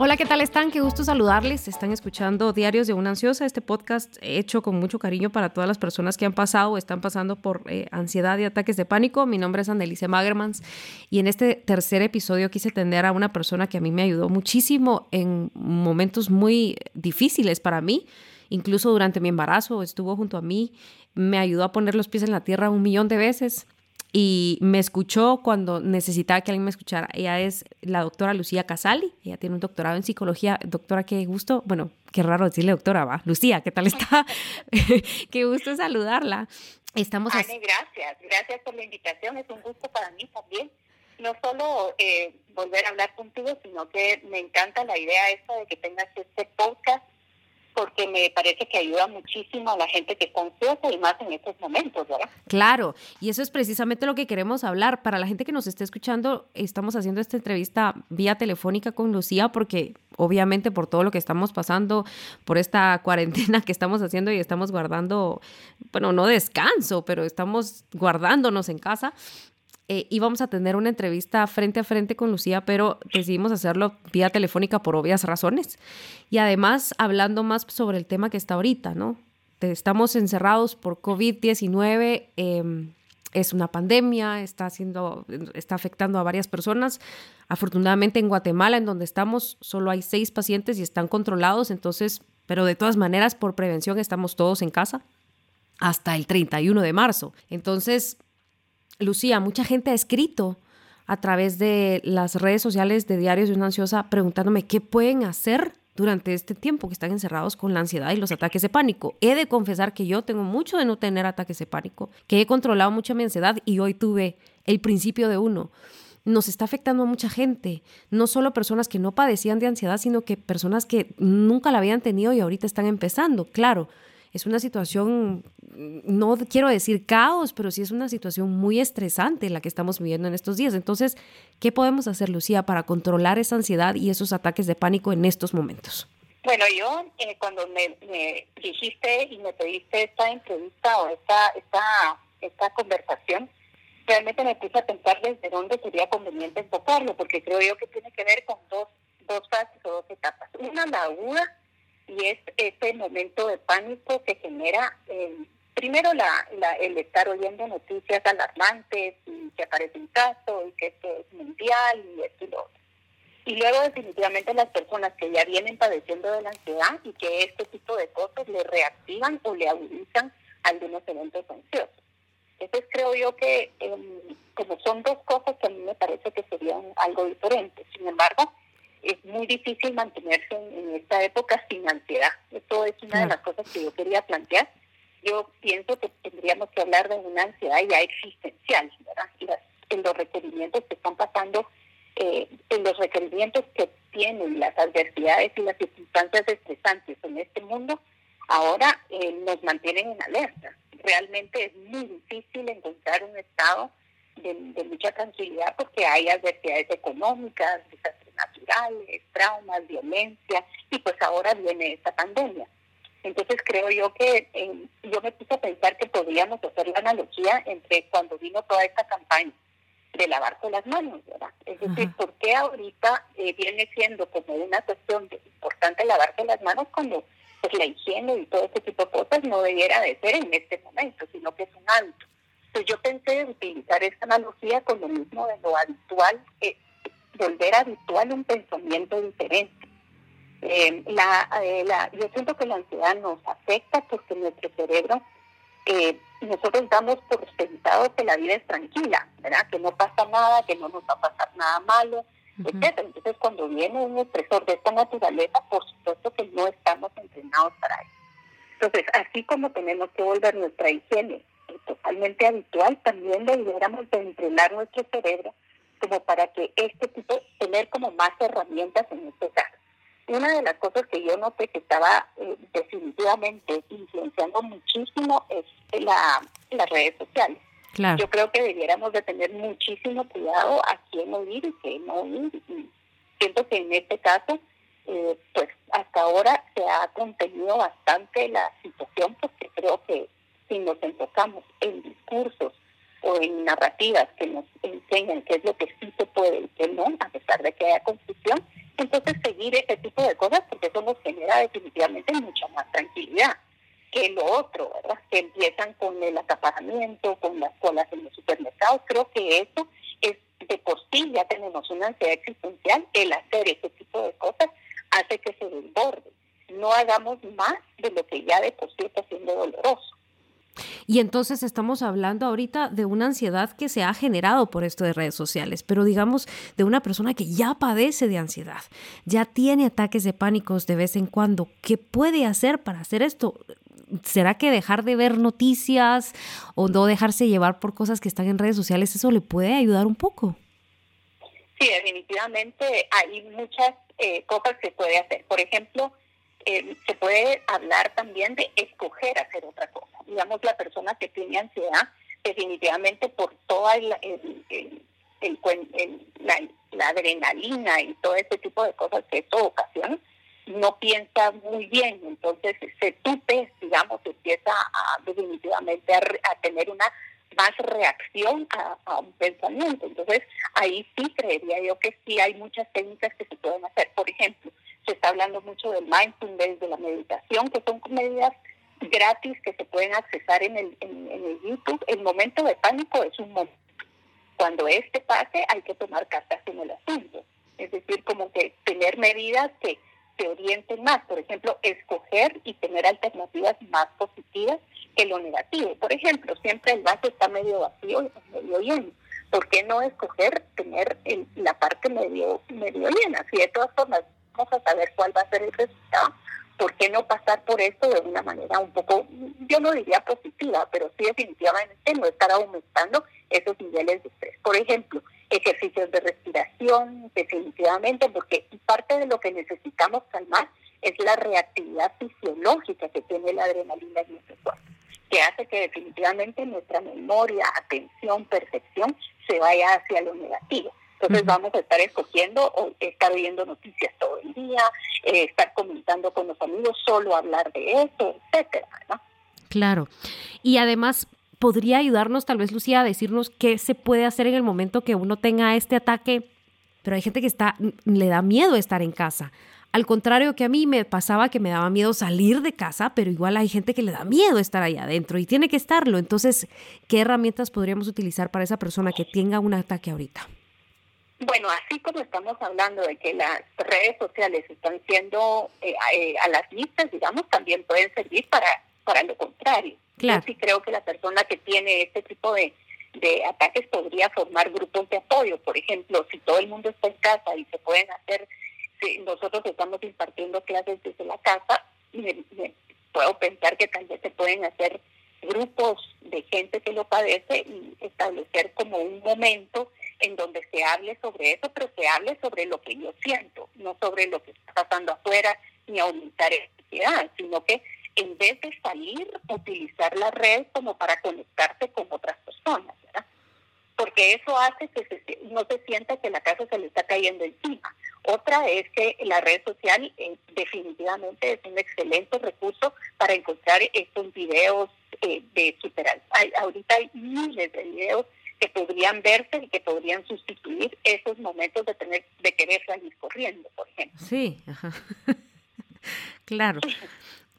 Hola, ¿qué tal están? Qué gusto saludarles. Están escuchando Diarios de una Ansiosa, este podcast hecho con mucho cariño para todas las personas que han pasado o están pasando por eh, ansiedad y ataques de pánico. Mi nombre es Anneliese Magermans y en este tercer episodio quise atender a una persona que a mí me ayudó muchísimo en momentos muy difíciles para mí. Incluso durante mi embarazo estuvo junto a mí, me ayudó a poner los pies en la tierra un millón de veces y me escuchó cuando necesitaba que alguien me escuchara. Ella es la doctora Lucía Casali, ella tiene un doctorado en psicología. Doctora, qué gusto, bueno, qué raro decirle doctora, va. Lucía, ¿qué tal está? qué gusto saludarla. Estamos Ani, gracias, gracias por la invitación, es un gusto para mí también. No solo eh, volver a hablar contigo, sino que me encanta la idea esta de que tengas este podcast porque me parece que ayuda muchísimo a la gente que está y más en estos momentos, ¿verdad? Claro, y eso es precisamente lo que queremos hablar. Para la gente que nos esté escuchando, estamos haciendo esta entrevista vía telefónica con Lucía porque obviamente por todo lo que estamos pasando, por esta cuarentena que estamos haciendo y estamos guardando, bueno, no descanso, pero estamos guardándonos en casa. Eh, íbamos a tener una entrevista frente a frente con Lucía, pero decidimos hacerlo vía telefónica por obvias razones. Y además hablando más sobre el tema que está ahorita, ¿no? Estamos encerrados por COVID-19, em, es una pandemia, está, haciendo, está afectando a varias personas. Afortunadamente en Guatemala, en donde estamos, solo hay seis pacientes y están controlados, entonces, pero de todas maneras, por prevención, estamos todos en casa hasta el 31 de marzo. Entonces, Lucía, mucha gente ha escrito a través de las redes sociales de Diarios de una Ansiosa preguntándome qué pueden hacer durante este tiempo que están encerrados con la ansiedad y los ataques de pánico. He de confesar que yo tengo mucho de no tener ataques de pánico, que he controlado mucho mi ansiedad y hoy tuve el principio de uno. Nos está afectando a mucha gente, no solo personas que no padecían de ansiedad, sino que personas que nunca la habían tenido y ahorita están empezando. Claro, es una situación, no quiero decir caos, pero sí es una situación muy estresante la que estamos viviendo en estos días. Entonces, ¿qué podemos hacer, Lucía, para controlar esa ansiedad y esos ataques de pánico en estos momentos? Bueno, yo eh, cuando me, dijiste y me pediste esta entrevista o esta, esta, esta conversación, realmente me puse a pensar desde dónde sería conveniente enfocarlo, porque creo yo que tiene que ver con dos, dos fases o dos etapas. Una, la aguda, y es ese momento de pánico que genera eh, primero la, el estar oyendo noticias alarmantes y que aparece un caso y que esto es mundial y esto y lo otro. Y luego definitivamente las personas que ya vienen padeciendo de la ansiedad y que este tipo de cosas le reactivan o le agudizan algunos eventos ansiosos. Entonces creo yo que em, como son dos cosas que a mí me parece que serían algo diferentes. Sin embargo, es muy difícil mantenerse en, esta época sin ansiedad. Esto es una de las cosas que yo quería plantear. Yo pienso que tendríamos que hablar de una ansiedad ya existencial, ¿verdad? En los requerimientos que están pasando, eh, en los requerimientos que tienen las adversidades y las circunstancias estresantes en este mundo, ahora eh, nos mantienen en alerta. Realmente es muy difícil encontrar un estado de, de mucha tranquilidad porque hay adversidades económicas, traumas, violencia, y pues ahora viene esta pandemia. Entonces creo yo que yo me puse a pensar que podríamos hacer la analogía entre cuando vino toda esta campaña de lavarse las manos, ¿verdad? Es decir, ¿por qué ahorita eh, viene siendo como una cuestión de, importante lavarse las manos cuando pues la higiene y todo ese tipo de cosas no debiera de ser en este momento, sino que es un hábito? Entonces yo pensé en utilizar esta analogía con lo mismo de lo habitual eh, volver habitual un pensamiento diferente. Eh, la, eh, la, yo siento que la ansiedad nos afecta porque nuestro cerebro, eh, nosotros damos por sentado que la vida es tranquila, ¿verdad? Que no pasa nada, que no nos va a pasar nada malo, etc. Entonces, cuando viene un estresor de esta naturaleza, por supuesto que no estamos entrenados para eso. Entonces, así como tenemos que volver nuestra higiene totalmente habitual, también deberíamos de entrenar nuestro cerebro como para que este tipo, tener como más herramientas en este caso. Una de las cosas que yo noté que estaba eh, definitivamente influenciando muchísimo es la, las redes sociales. Yo creo que debiéramos de tener muchísimo cuidado a quién oír y qué no oír. Y siento que en este caso, eh, pues hasta ahora se ha contenido bastante la situación porque creo que si nos enfocamos en discursos o en narrativas que nos enseñan qué es lo que sí se puede y qué no, a pesar de que haya confusión, Entonces, seguir ese tipo de cosas, porque eso nos genera definitivamente mucha más tranquilidad que lo otro, ¿verdad? Que empiezan con el acaparamiento, con las colas en los supermercados. Creo que eso es de por sí ya tenemos una ansiedad existencial. El hacer ese tipo de cosas hace que se desborde. No hagamos más de lo que ya de por sí está siendo doloroso. Y entonces estamos hablando ahorita de una ansiedad que se ha generado por esto de redes sociales, pero digamos de una persona que ya padece de ansiedad, ya tiene ataques de pánicos de vez en cuando. ¿Qué puede hacer para hacer esto? ¿Será que dejar de ver noticias o no dejarse llevar por cosas que están en redes sociales, eso le puede ayudar un poco? Sí, definitivamente hay muchas eh, cosas que puede hacer. Por ejemplo, eh, se puede hablar también de escoger hacer otra cosa. Digamos, la persona que tiene ansiedad, definitivamente por toda el, la, adrenalina y todo ese tipo de cosas que esto ocasiona, no piensa muy bien, entonces se tupe, digamos, empieza a, definitivamente a, tener una más reacción a, un pensamiento. Entonces, ahí sí creería yo que sí hay muchas técnicas que se pueden hacer. Por ejemplo, se está hablando mucho del mindfulness, de la meditación, que son medidas gratis que se pueden accesar en el, en, el YouTube. El momento de pánico es un momento. Cuando este pase hay que tomar cartas en el asunto. Es decir, como que tener medidas que se orienten más. Por ejemplo, escoger y tener alternativas más positivas que lo negativo. Por ejemplo, siempre el vaso está medio vacío y medio lleno. ¿Por qué no escoger tener la parte medio, medio llena? Si de todas formas a saber cuál va a ser el resultado, ¿por qué no pasar por esto de una manera un poco, yo no diría positiva, pero sí definitivamente no estar aumentando esos niveles de estrés? Por ejemplo, ejercicios de respiración, definitivamente, porque parte de lo que necesitamos calmar es la reactividad fisiológica que tiene la adrenalina en nuestro cuerpo, que hace que definitivamente nuestra memoria, atención, percepción se vaya hacia lo negativo. Entonces vamos a estar escogiendo o estar viendo noticias todo el día, eh, estar comentando con los amigos, solo hablar de eso, etcétera, ¿no? Claro. Y además, podría ayudarnos tal vez Lucía a decirnos qué se puede hacer en el momento que uno tenga este ataque, pero hay gente que está le da miedo estar en casa. Al contrario que a mí me pasaba que me daba miedo salir de casa, pero igual hay gente que le da miedo estar ahí adentro y tiene que estarlo. Entonces, ¿qué herramientas podríamos utilizar para esa persona que tenga un ataque ahorita? Bueno, así como estamos hablando de que las redes sociales están siendo eh, eh, a las listas, digamos, también pueden servir para, para lo contrario. Claro. Yo sí creo que la persona que tiene este tipo de, de ataques podría formar grupos de apoyo. Por ejemplo, si todo el mundo está en casa y se pueden hacer, si nosotros estamos impartiendo clases desde la casa, me, puedo pensar que también se pueden hacer grupos de gente que lo padece y establecer como un momento en donde se hable sobre eso, pero se hable sobre lo que yo siento, no sobre lo que está pasando afuera ni aumentar la ansiedad, sino que en vez de salir, utilizar la red como para conectarse con otras personas, ¿verdad? Porque eso hace que no se sienta que la casa se le está cayendo encima. Otra es que la red social eh, definitivamente es un excelente recurso para encontrar estos videos eh, de superar. ahorita hay miles de videos que podrían verse y que podrían sustituir esos momentos de tener de querer salir corriendo, por ejemplo. Sí, claro.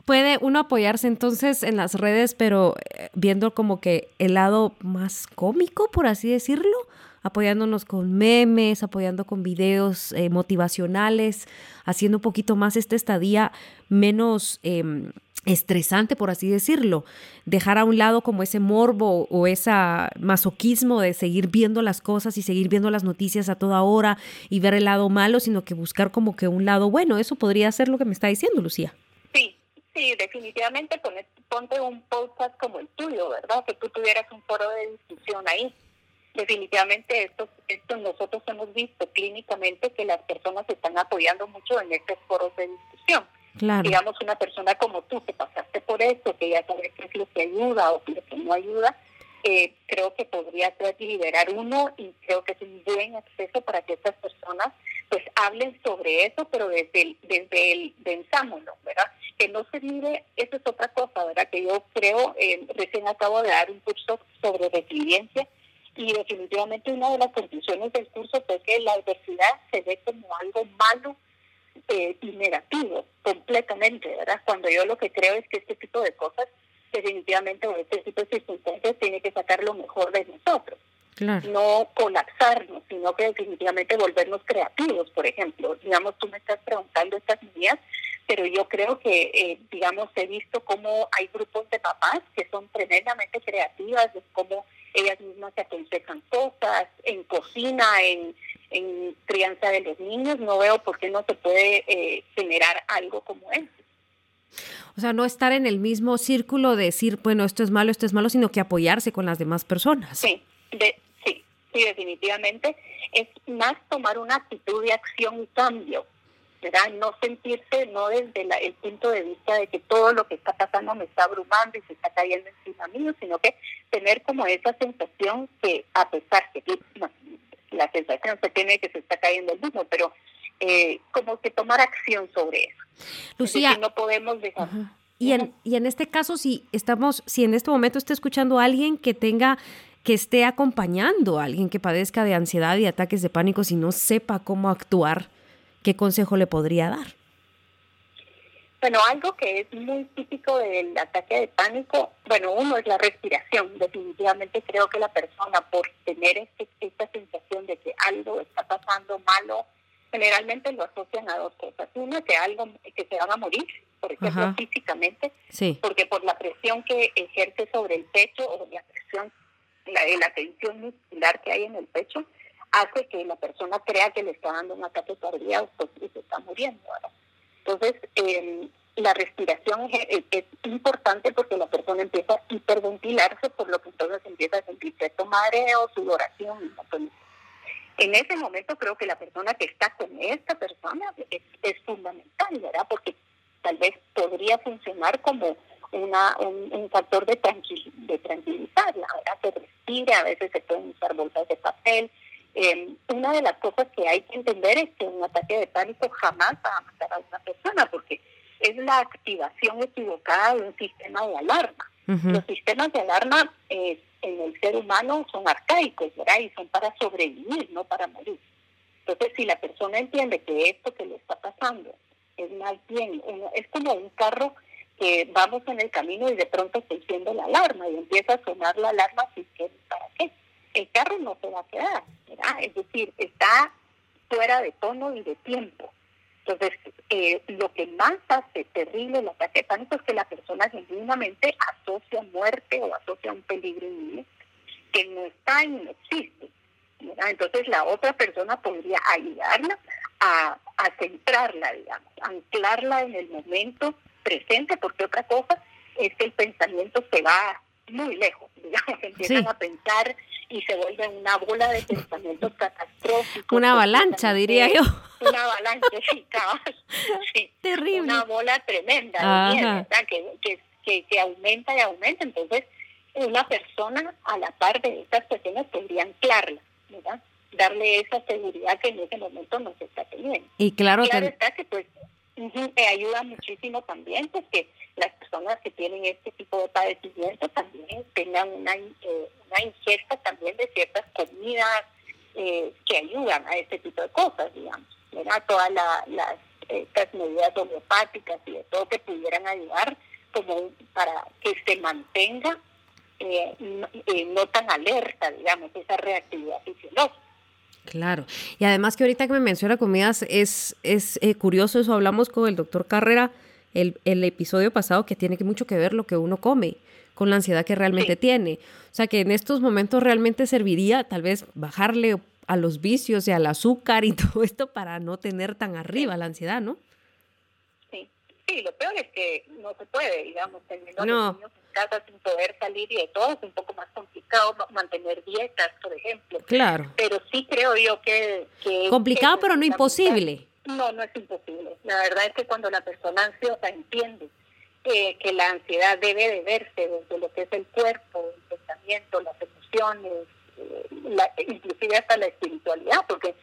Puede uno apoyarse entonces en las redes, pero eh, viendo como que el lado más cómico, por así decirlo, apoyándonos con memes, apoyando con videos eh, motivacionales, haciendo un poquito más esta estadía menos... Em, estresante, por así decirlo, dejar a un lado como ese morbo o ese masoquismo de seguir viendo las cosas y seguir viendo las noticias a toda hora y ver el lado malo, sino que buscar como que un lado bueno. Eso podría ser lo que me está diciendo, Lucía. Sí, sí, definitivamente ponte un podcast como el tuyo, ¿verdad? Que tú tuvieras un foro de discusión ahí. Definitivamente esto, esto nosotros hemos visto clínicamente que las personas están apoyando mucho en estos foros de discusión Digamos, una persona como tú que pasaste por esto, que ya sabes qué es lo que ayuda o lo que no ayuda, eh, creo que podría liberar uno y creo que es un buen acceso para que estas personas pues hablen sobre eso, pero desde el, desde el pensámoslo, ¿verdad? Que no se mire, eso es otra cosa, ¿verdad? Que yo creo, eh, recién acabo de dar un curso sobre resiliencia y definitivamente una de las conclusiones del curso fue que la adversidad se ve como algo malo eh, y negativo completamente, ¿verdad? Cuando yo lo que creo es que este tipo de cosas definitivamente o este tipo de circunstancias tiene que sacar lo mejor de nosotros. No colapsarnos, sino que definitivamente volvernos creativos, por ejemplo. Digamos, tú me estás preguntando estas medidas, pero yo creo que, eh, digamos, he visto cómo hay grupos de papás que son tremendamente creativas, de cómo ellas mismas se aconsejan cosas, en cocina, en, en crianza de los niños. No veo por qué no se puede eh, generar algo como eso. O sea, no estar en el mismo círculo de decir, bueno, esto es malo, esto es malo, sino que apoyarse con las demás personas. Sí, de, sí, sí, definitivamente. Es más tomar una actitud de acción y cambio, ¿verdad? No sentirse, no desde el punto de vista de que todo lo que está pasando me está abrumando y se está cayendo encima mío, sino que tener como esa sensación que a pesar que la sensación se tiene que se está cayendo el mundo, pero eh, como que tomar acción sobre eso. Lucía, no podemos dejar. Y en, y en este caso, si estamos, si en este momento está escuchando a alguien que tenga, que esté acompañando a alguien que padezca de ansiedad y ataques de pánico, si no sepa cómo actuar, ¿qué consejo le podría dar? Bueno, algo que es muy típico del ataque de pánico, bueno, uno es la respiración. Definitivamente creo que la persona, por tener este, esta sensación de que algo está pasando malo, generalmente lo asocian a dos cosas. Una, que algo que se van a morir, por ejemplo, físicamente, porque por la presión que ejerce sobre el pecho o la presión, la, la tensión muscular que hay en el pecho, hace que la persona crea que le está dando un ataque cardíaco y se está muriendo. Entonces, eh, la respiración es, importante porque la persona empieza a hiperventilarse, por lo que entonces empieza a sentir cierto mareo, sudoración. En ese momento creo que la persona que está con esta persona es, fundamental, ¿verdad? Porque tal vez podría funcionar como una, un, factor de, tranquil, de tranquilizarla, ¿verdad? Se respira, a veces se pueden usar bolsas de papel. Eh, una de las cosas que hay que entender es que un ataque de pánico jamás va a matar a una persona, porque es la activación equivocada de un sistema de alarma. Los sistemas de alarma eh, en el ser humano son arcaicos, ¿verdad? Y son para sobrevivir, no para morir. Entonces, si la persona entiende que esto que le está pasando es más bien, es como un carro que vamos en el camino y de pronto se enciende la alarma y empieza a sonar la alarma, ¿sí que ¿para qué? El carro no se va a quedar, ¿verdad? Es decir, está fuera de tono y de tiempo. Entonces, eh, lo que más hace terrible el ataque de pánico es que la persona genuinamente asocia muerte o asocia un peligro inminente que no está y no existe. Entonces, la otra persona podría ayudarla a, a centrarla, digamos, anclarla en el momento presente, porque otra cosa es que el pensamiento se va muy lejos, digamos, empiezan a pensar y se vuelve una bola de pensamientos catastróficos. Una avalancha, diría yo. Una avalancha, sí, Sí, Terrible. Una bola tremenda, ¿verdad? Que, que, que, aumenta y aumenta. Entonces, una persona a la par de estas personas podría anclarla, ¿verdad? Darle esa seguridad que en ese momento no se está teniendo. Y claro, claro está que pues me ayuda muchísimo también pues que las personas que tienen este tipo de padecimiento también tengan una, eh, una ingesta también de ciertas comidas eh, que ayudan a este tipo de cosas, digamos. Todas las estas medidas homeopáticas y de todo que pudieran ayudar como para que se mantenga eh, no tan alerta, digamos, esa reactividad fisiológica. Claro. Y además que ahorita que me menciona comidas, es, es eh, curioso eso, hablamos con el doctor Carrera el, el, episodio pasado que tiene mucho que ver lo que uno come con la ansiedad que realmente tiene. O sea que en estos momentos realmente serviría tal vez bajarle a los vicios y al azúcar y todo esto para no tener tan arriba la ansiedad, ¿no? Sí, sí, lo peor es que no se puede, digamos, no. niños casa sin poder salir y de todo, es un poco más complicado mantener dietas, por ejemplo. Claro. Pero sí creo yo que... complicado, pero no imposible. No, no es imposible. La verdad es que cuando la persona ansiosa entiende eh, que la ansiedad debe de verse desde lo que es el cuerpo, el pensamiento, las emociones, eh, la, inclusive hasta la espiritualidad, porque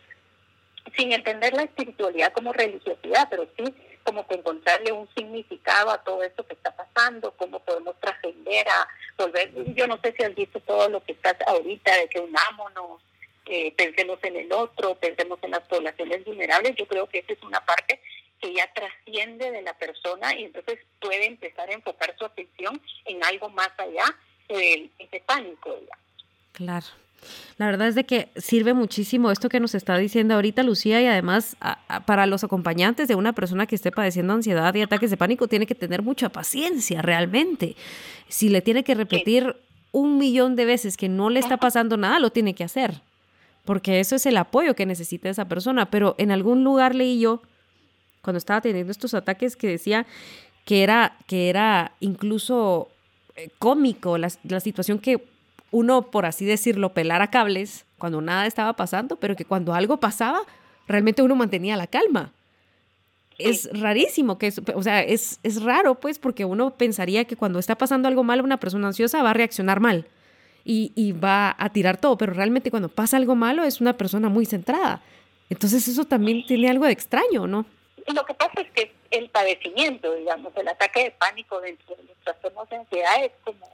sin entender la espiritualidad como religiosidad, pero sí como que encontrarle un significado a todo esto que está pasando, cómo podemos trascender a volver, yo no sé si has visto todo lo que está ahorita, de que unámonos, eh, pensemos en el otro, pensemos en las poblaciones vulnerables, yo creo que esa es una parte que ya trasciende de la persona y entonces puede empezar a enfocar su atención en algo más allá de ese pánico. Claro. La verdad es de que sirve muchísimo esto que nos está diciendo ahorita Lucía y además para los acompañantes de una persona que esté padeciendo ansiedad y ataques de pánico tiene que tener mucha paciencia realmente. Si le tiene que repetir un millón de veces que no le está pasando nada, lo tiene que hacer, porque eso es el apoyo que necesita esa persona. Pero en algún lugar leí yo cuando estaba teniendo estos ataques que decía que era, que era incluso eh, cómico la, la situación que uno, por así decirlo, pelara cables cuando nada estaba pasando, pero que cuando algo pasaba, realmente uno mantenía la calma. Es rarísimo que, o sea, es, es raro, pues, porque uno pensaría que cuando está pasando algo mal, una persona ansiosa va a reaccionar mal y, y va a tirar todo, pero realmente cuando pasa algo malo es una persona muy centrada. Entonces eso también tiene algo de extraño, ¿no? lo que pasa es que el padecimiento, digamos, el ataque de pánico dentro de los trastornos de ansiedad es como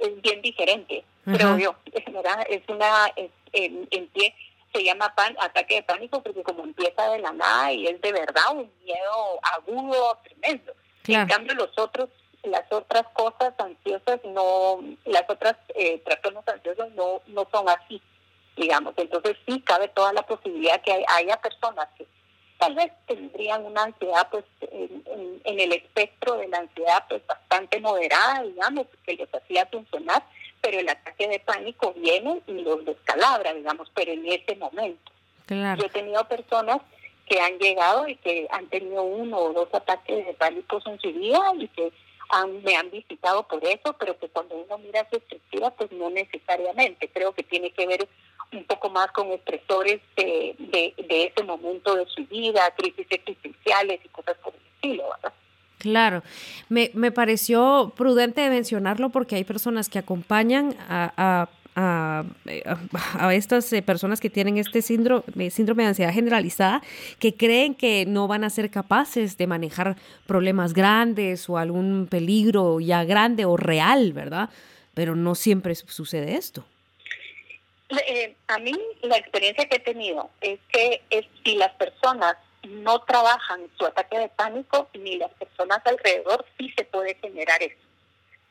es bien diferente, creo yo. Es una, es, en, pie se llama pan, ataque de pánico porque como empieza de la nada y es de verdad un miedo agudo, tremendo. En cambio los otros, las otras cosas ansiosas no, las otras eh, trastornos ansiosos no, no son así, digamos. Entonces sí cabe toda la posibilidad que haya personas que tal vez tendrían una ansiedad pues en, el espectro de la ansiedad pues bastante moderada, digamos, que les hacía funcionar, pero el ataque de pánico viene y los descalabra, digamos, pero en ese momento. Yo he tenido personas que han llegado y que han tenido uno o dos ataques de pánico en su vida y que han, me han visitado por eso, pero que cuando uno mira su estructura, pues no necesariamente. Creo que tiene que ver un poco más con estresores de, de, ese momento de su vida, crisis existenciales y cosas por el estilo, ¿verdad? Claro, me, me pareció prudente mencionarlo porque hay personas que acompañan a, a, a, estas eh, personas que tienen este síndrome de ansiedad generalizada, que creen que no van a ser capaces de manejar problemas grandes o algún peligro ya grande o real, ¿verdad? Pero no siempre sucede esto. Eh, a mí la experiencia que he tenido es que si las personas no trabajan su ataque de pánico, ni las personas alrededor, sí se puede generar eso.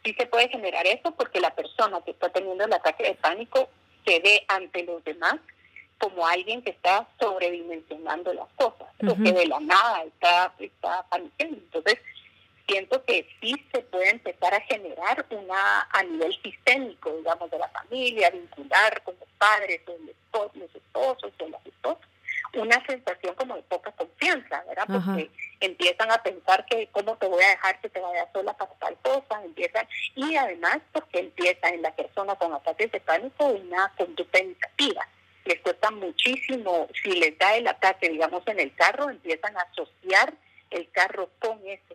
Sí se puede generar eso porque la persona que está teniendo el ataque de pánico se ve ante los demás como alguien que está sobredimensionando las cosas, o que de la nada está, está Entonces, siento que sí se puede empezar a generar una, a nivel sistémico, digamos, de la familia, vincular con los padres, con los esposos, con las esposas, una sensación como de poca confianza, ¿verdad? Porque empiezan a pensar que cómo te voy a dejar que te vayas sola para tal cosa, empiezan, y además porque empieza en la persona con ataques de pánico una conducta educativa. Les cuesta muchísimo, si les da el ataque, digamos, en el carro, empiezan a asociar el carro con ese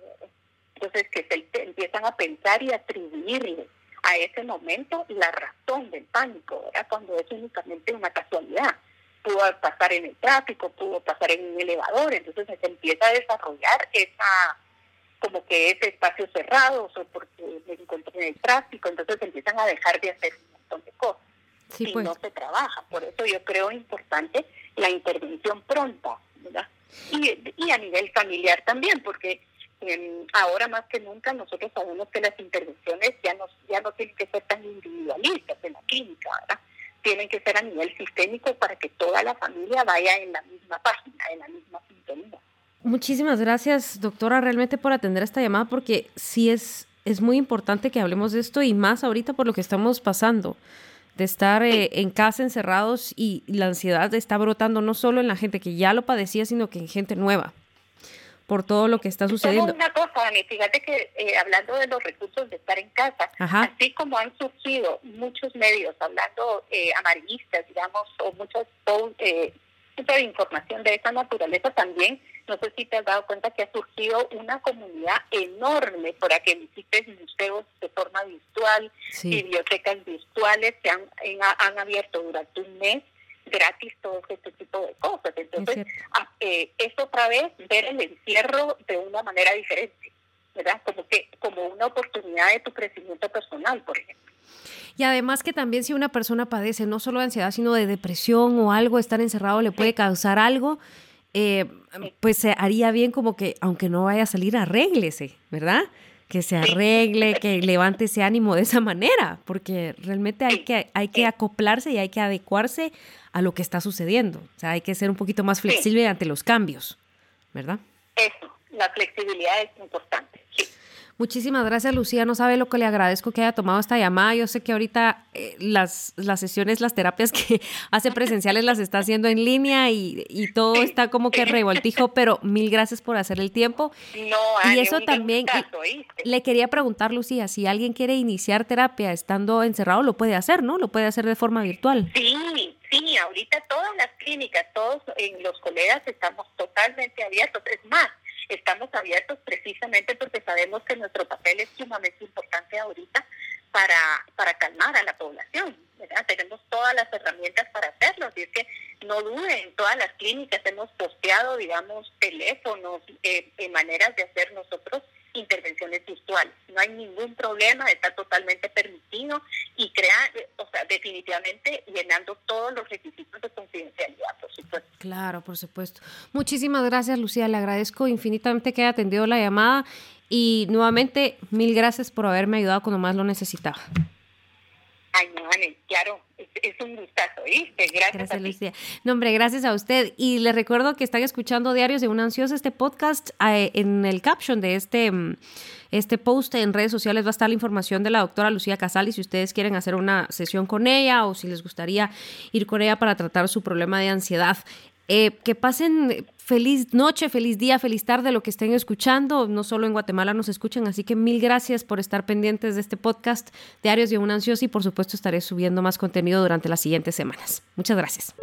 entonces, que se empiezan a pensar y atribuirle a ese momento la razón del pánico, ¿verdad? Cuando es únicamente una casualidad. Pudo pasar en el tráfico, pudo pasar en un elevador, entonces se empieza a desarrollar esa como que ese espacio cerrado o porque me encontré en el tráfico, entonces empiezan a dejar de hacer un montón de cosas y pues. no se trabaja. Por eso yo creo importante la intervención pronta, ¿verdad? Y, y a nivel familiar también, porque ahora más que nunca nosotros sabemos que las intervenciones ya no, ya no tienen que ser tan individualistas en la clínica, ¿verdad? Tienen que ser a nivel sistémico para que toda la familia vaya en la misma página, en la misma sintonía. Muchísimas gracias, doctora, realmente por atender esta llamada, porque sí es, es muy importante que hablemos de esto y más ahorita por lo que estamos pasando de estar eh, en casa encerrados y la ansiedad está brotando no solo en la gente que ya lo padecía, sino que en gente nueva por todo lo que está sucediendo. una cosa, Dani, fíjate que eh, hablando de los recursos de estar en casa, así como han surgido muchos medios hablando eh, amarillistas, digamos, o muchos eh, de información de esa naturaleza también, no sé si te has dado cuenta que ha surgido una comunidad enorme por que visites museos de forma virtual, bibliotecas virtuales que han, han abierto durante un mes gratis todo este tipo de cosas. Entonces, ah, eh, es otra vez ver el encierro de una manera diferente, ¿verdad? Como que como una oportunidad de tu crecimiento personal, por ejemplo. Y además que también si una persona padece no solo de ansiedad, sino de depresión o algo, estar encerrado le puede causar algo eh, pues se haría bien como que, aunque no vaya a salir, arréglese, ¿verdad? Que se arregle, que levante ese ánimo de esa manera, porque realmente hay que, hay que acoplarse y hay que adecuarse a lo que está sucediendo. O sea, hay que ser un poquito más flexible ante los cambios, ¿verdad? Eso, la flexibilidad es importante. Muchísimas gracias, Lucía. No sabe lo que le agradezco que haya tomado esta llamada. Yo sé que ahorita eh, las, las sesiones, las terapias que hace presenciales las está haciendo en línea y, y todo está como que revoltijo, pero mil gracias por hacer el tiempo. No, y eso también le quería preguntar, Lucía, si alguien quiere iniciar terapia estando encerrado, lo puede hacer, ¿no? Lo puede hacer de forma virtual. Sí, sí, ahorita todas las clínicas, todos en los colegas estamos totalmente abiertos. Es más, estamos abiertos precisamente porque sabemos que nuestro papel es sumamente importante ahorita para, para calmar a la población. Tenemos todas las herramientas para hacerlo, así es que no duden, en todas las clínicas hemos posteado, digamos, teléfonos, eh, maneras de hacer nosotros intervenciones virtuales. No hay ningún problema, está totalmente permitido y crea, o sea, definitivamente llenando todos los requisitos de confidencialidad, por supuesto. Claro, por supuesto. Muchísimas gracias, Lucía. Le agradezco infinitamente que haya atendido la llamada y nuevamente mil gracias por haberme ayudado cuando más lo necesitaba. Ay, no, claro, es, un gustazo, ¿viste? Gracias, a Lucía. No, hombre, gracias a usted. Y les recuerdo que están escuchando Diarios de una Ansiosa, este podcast. Eh, en el caption de este, mm, este post en redes sociales va a estar la información de la doctora Lucía Casal y si ustedes quieren hacer una sesión con ella o si les gustaría ir con ella para tratar su problema de ansiedad. Eh, que pasen feliz noche, feliz día, feliz tarde, lo que estén escuchando. No solo en Guatemala nos escuchan, así que mil gracias por estar pendientes de este podcast Diarios de un Ansioso y por supuesto estaré subiendo más contenido durante las siguientes semanas. Muchas gracias.